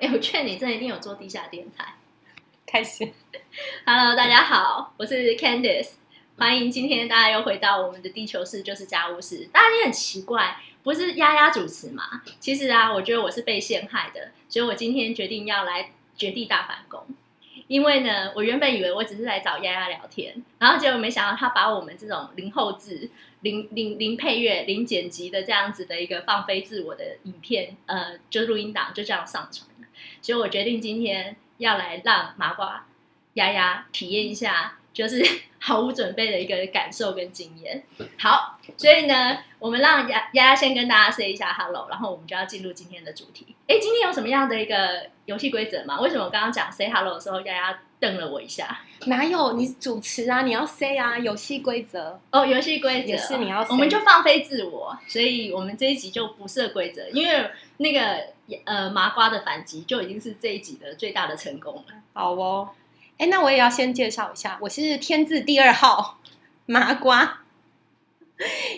哎，我劝你，这一定有做地下电台。开始。Hello，大家好，我是 Candice，欢迎今天大家又回到我们的地球室，就是家务事。大家也很奇怪，不是丫丫主持嘛？其实啊，我觉得我是被陷害的，所以我今天决定要来绝地大反攻。因为呢，我原本以为我只是来找丫丫聊天，然后结果没想到他把我们这种零后制、零零零配乐、零剪辑的这样子的一个放飞自我的影片，呃，就录音档就这样上传了。所以我决定今天要来让麻瓜丫丫体验一下，就是 毫无准备的一个感受跟经验。好，所以呢，我们让丫丫丫先跟大家 say 一下 hello，然后我们就要进入今天的主题。哎，今天有什么样的一个游戏规则吗？为什么我刚刚讲 say hello 的时候，丫丫瞪了我一下？哪有你主持啊？你要 say 啊？游戏规则哦，游戏规则也是你要我们就放飞自我，所以我们这一集就不设规则，因为那个呃麻瓜的反击就已经是这一集的最大的成功了。好哦。哎，那我也要先介绍一下，我是天字第二号麻瓜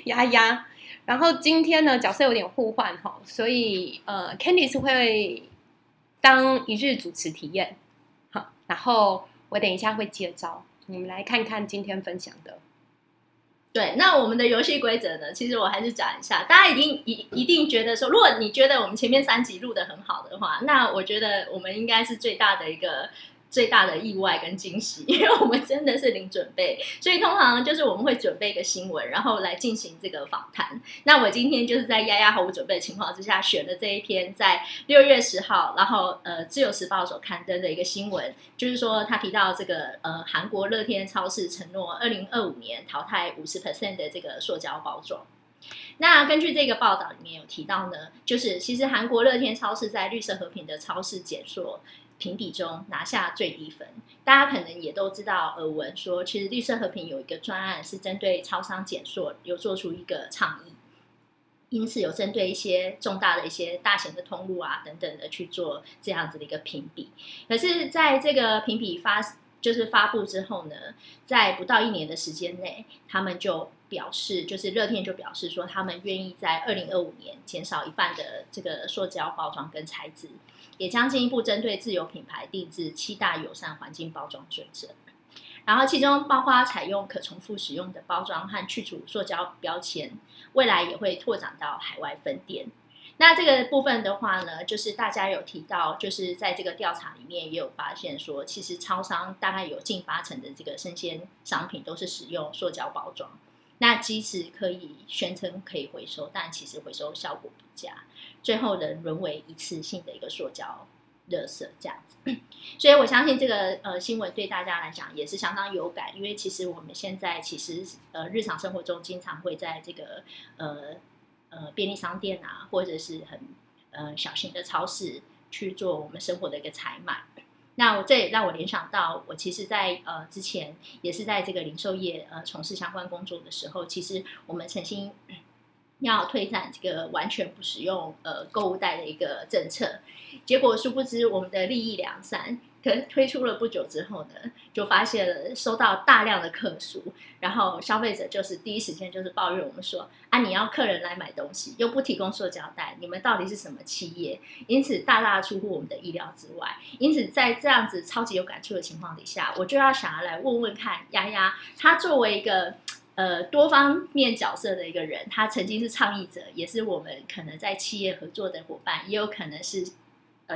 丫丫。然后今天呢，角色有点互换哈，所以呃，Candice 会当一日主持体验，好，然后我等一下会接招，你们来看看今天分享的。对，那我们的游戏规则呢？其实我还是讲一下，大家一定一一定觉得说，如果你觉得我们前面三集录的很好的话，那我觉得我们应该是最大的一个。最大的意外跟惊喜，因为我们真的是零准备，所以通常就是我们会准备一个新闻，然后来进行这个访谈。那我今天就是在丫丫毫无准备的情况之下，选了这一篇在六月十号，然后呃自由时报所刊登的一个新闻，就是说他提到这个呃韩国乐天超市承诺二零二五年淘汰五十 percent 的这个塑胶包装。那根据这个报道里面有提到呢，就是其实韩国乐天超市在绿色和平的超市减塑。评比中拿下最低分，大家可能也都知道耳闻说，其实绿色和平有一个专案是针对超商减塑有做出一个倡议，因此有针对一些重大的一些大型的通路啊等等的去做这样子的一个评比。可是，在这个评比发就是发布之后呢，在不到一年的时间内，他们就表示，就是乐天就表示说，他们愿意在二零二五年减少一半的这个塑胶包装跟材质。也将进一步针对自有品牌定制七大友善环境包装准则，然后其中包括采用可重复使用的包装和去除塑胶标签，未来也会拓展到海外分店。那这个部分的话呢，就是大家有提到，就是在这个调查里面也有发现说，其实超商大概有近八成的这个生鲜商品都是使用塑胶包装。那即使可以宣称可以回收，但其实回收效果不佳。最后能沦为一次性的一个塑胶垃圾这样子，所以我相信这个呃新闻对大家来讲也是相当有感，因为其实我们现在其实呃日常生活中经常会在这个呃呃便利商店啊，或者是很呃小型的超市去做我们生活的一个采买。那我这也让我联想到，我其实，在呃之前也是在这个零售业呃从事相关工作的时候，其实我们曾经。要推展这个完全不使用呃购物袋的一个政策，结果殊不知我们的利益两散，可是推出了不久之后呢，就发现了收到大量的客诉，然后消费者就是第一时间就是抱怨我们说啊，你要客人来买东西又不提供塑胶袋，你们到底是什么企业？因此大大出乎我们的意料之外。因此在这样子超级有感触的情况底下，我就要想要来问问看丫丫，他作为一个。呃，多方面角色的一个人，他曾经是倡议者，也是我们可能在企业合作的伙伴，也有可能是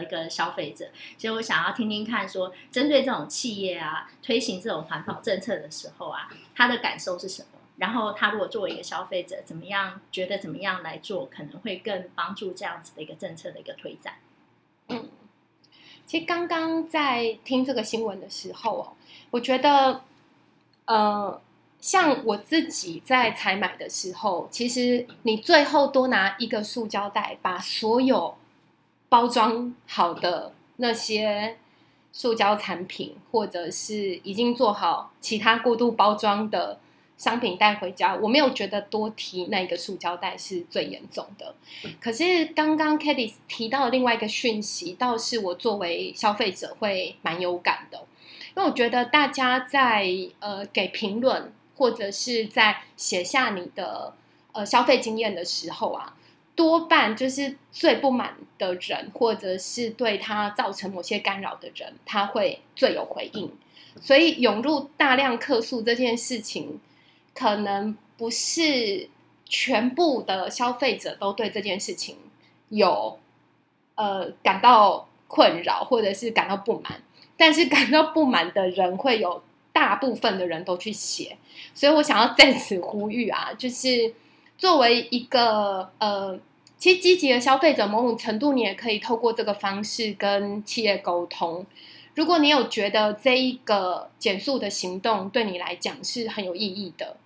一个消费者。所以我想要听听看，说针对这种企业啊，推行这种环保政策的时候啊，他的感受是什么？然后他如果作为一个消费者，怎么样觉得怎么样来做，可能会更帮助这样子的一个政策的一个推展。嗯，其实刚刚在听这个新闻的时候哦，我觉得呃。像我自己在采买的时候，其实你最后多拿一个塑胶袋，把所有包装好的那些塑胶产品，或者是已经做好其他过度包装的商品带回家，我没有觉得多提那个塑胶袋是最严重的。可是刚刚 k a t i e 提到的另外一个讯息，倒是我作为消费者会蛮有感的，因为我觉得大家在呃给评论。或者是在写下你的呃消费经验的时候啊，多半就是最不满的人，或者是对他造成某些干扰的人，他会最有回应。所以涌入大量客诉这件事情，可能不是全部的消费者都对这件事情有呃感到困扰，或者是感到不满。但是感到不满的人会有大部分的人都去写，所以我想要在此呼吁啊，就是作为一个呃，其实积极的消费者，某种程度你也可以透过这个方式跟企业沟通。如果你有觉得这一个减速的行动对你来讲是很有意义的，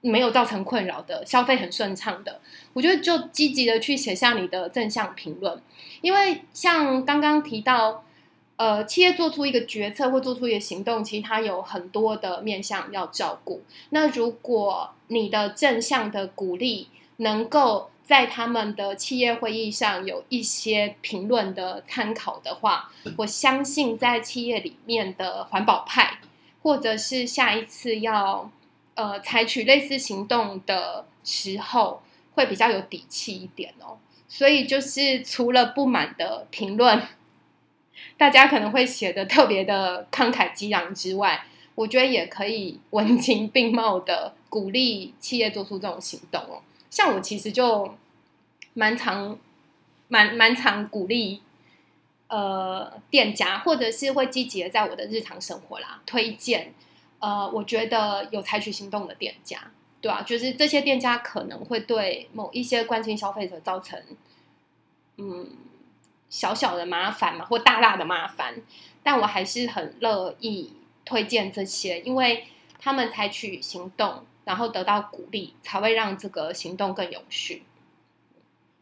没有造成困扰的，消费很顺畅的，我觉得就积极的去写下你的正向评论，因为像刚刚提到。呃，企业做出一个决策或做出一个行动，其实它有很多的面向要照顾。那如果你的正向的鼓励能够在他们的企业会议上有一些评论的参考的话，我相信在企业里面的环保派，或者是下一次要呃采取类似行动的时候，会比较有底气一点哦。所以就是除了不满的评论。大家可能会写的特别的慷慨激昂之外，我觉得也可以文 情并茂的鼓励企业做出这种行动哦。像我其实就蛮常、蛮蛮常鼓励呃店家，或者是会积极的在我的日常生活啦推荐呃，我觉得有采取行动的店家，对啊，就是这些店家可能会对某一些关心消费者造成嗯。小小的麻烦嘛，或大大的麻烦，但我还是很乐意推荐这些，因为他们采取行动，然后得到鼓励，才会让这个行动更有序。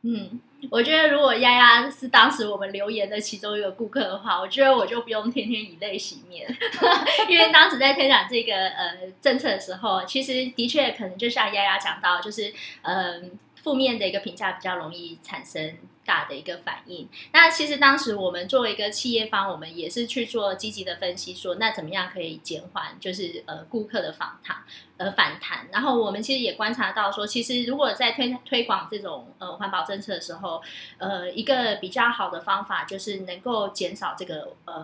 嗯，我觉得如果丫丫是当时我们留言的其中一个顾客的话，我觉得我就不用天天以泪洗面，因为当时在推展这个呃政策的时候，其实的确可能就像丫丫讲到，就是嗯负面的一个评价比较容易产生。大的一个反应。那其实当时我们作为一个企业方，我们也是去做积极的分析，说那怎么样可以减缓，就是呃顾客的访谈。呃，反弹。然后我们其实也观察到，说其实如果在推推广这种呃环保政策的时候，呃，一个比较好的方法就是能够减少这个呃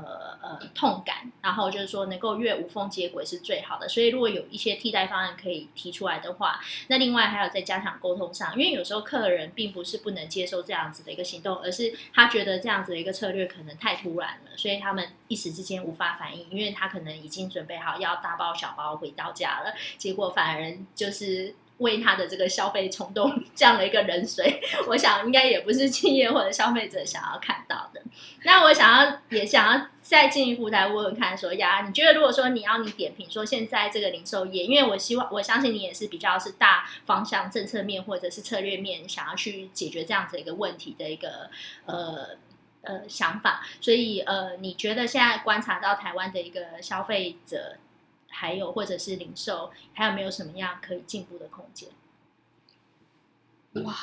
呃痛感，然后就是说能够越无缝接轨是最好的。所以如果有一些替代方案可以提出来的话，那另外还有在加强沟通上，因为有时候客人并不是不能接受这样子的一个行动，而是他觉得这样子的一个策略可能太突然了，所以他们一时之间无法反应，因为他可能已经准备好要大包小包回到家了。结果反而就是为他的这个消费冲动降了一个人水，我想应该也不是企业或者消费者想要看到的。那我想要也想要再进一步来问问看，说呀，你觉得如果说你要你点评说现在这个零售业，因为我希望我相信你也是比较是大方向政策面或者是策略面想要去解决这样子一个问题的一个呃呃想法，所以呃，你觉得现在观察到台湾的一个消费者？还有，或者是零售，还有没有什么样可以进步的空间？哇！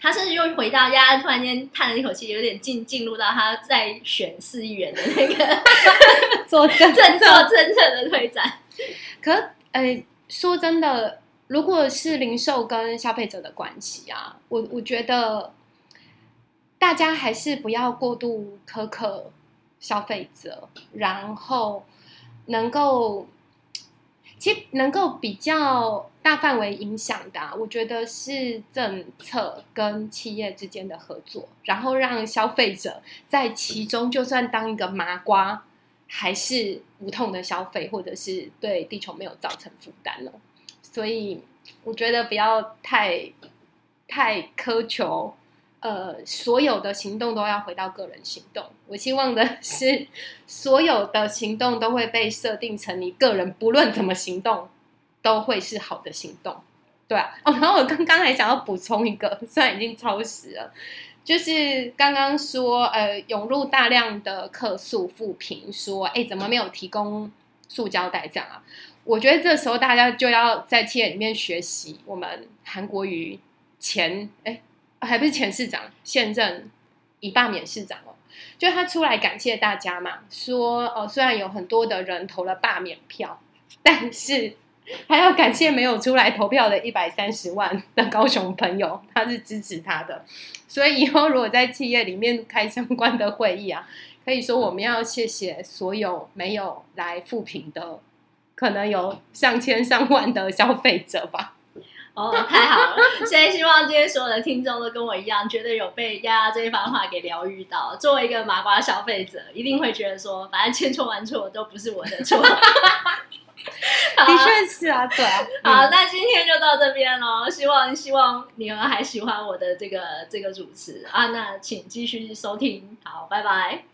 他甚至又回到家，突然间叹了一口气，有点进进入到他在选四亿元的那个 做政策、做政策的推展。可，呃，说真的，如果是零售跟消费者的关系啊，我我觉得大家还是不要过度苛刻。消费者，然后能够，其实能够比较大范围影响的，我觉得是政策跟企业之间的合作，然后让消费者在其中，就算当一个麻瓜，还是无痛的消费，或者是对地球没有造成负担了。所以我觉得不要太太苛求。呃，所有的行动都要回到个人行动。我希望的 是，所有的行动都会被设定成你个人，不论怎么行动，都会是好的行动，对啊。哦，然后我刚刚还想要补充一个，虽然已经超时了，就是刚刚说，呃，涌入大量的客诉复评，说，哎，怎么没有提供塑胶袋这样啊？我觉得这时候大家就要在企业里面学习我们韩国瑜前，哎。还不是前市长，现任已罢免市长哦，就他出来感谢大家嘛，说哦，虽然有很多的人投了罢免票，但是还要感谢没有出来投票的一百三十万的高雄朋友，他是支持他的。所以以后如果在企业里面开相关的会议啊，可以说我们要谢谢所有没有来复评的，可能有上千上万的消费者吧。哦，太好了！所以希望今天所有的听众都跟我一样，觉得有被丫丫这一番话给疗愈到。作为一个麻瓜消费者，一定会觉得说，反正千错万错都不是我的错。的确是啊，对啊。好，那今天就到这边喽。希望希望你们还喜欢我的这个这个主持啊，那请继续收听。好，拜拜。